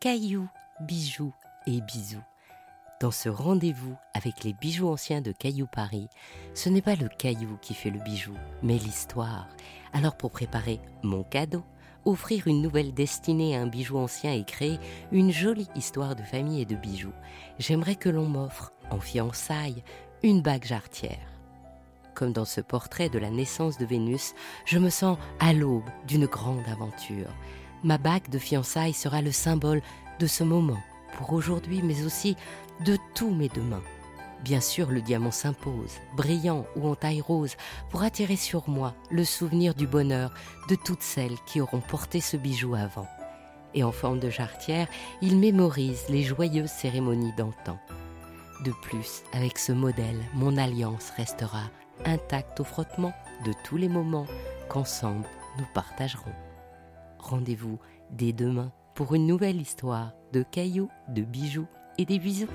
cailloux, bijoux et bisous. Dans ce rendez-vous avec les bijoux anciens de Caillou Paris, ce n'est pas le caillou qui fait le bijou, mais l'histoire. Alors pour préparer mon cadeau, offrir une nouvelle destinée à un bijou ancien et créer une jolie histoire de famille et de bijoux, j'aimerais que l'on m'offre, en fiançailles, une bague jarretière. Comme dans ce portrait de la naissance de Vénus, je me sens à l'aube d'une grande aventure. Ma bague de fiançailles sera le symbole de ce moment, pour aujourd'hui, mais aussi de tous mes demain. Bien sûr, le diamant s'impose, brillant ou en taille rose, pour attirer sur moi le souvenir du bonheur de toutes celles qui auront porté ce bijou avant. Et en forme de jarretière, il mémorise les joyeuses cérémonies d'antan. De plus, avec ce modèle, mon alliance restera intacte au frottement de tous les moments qu'ensemble nous partagerons. Rendez-vous dès demain pour une nouvelle histoire de cailloux, de bijoux et des bisous.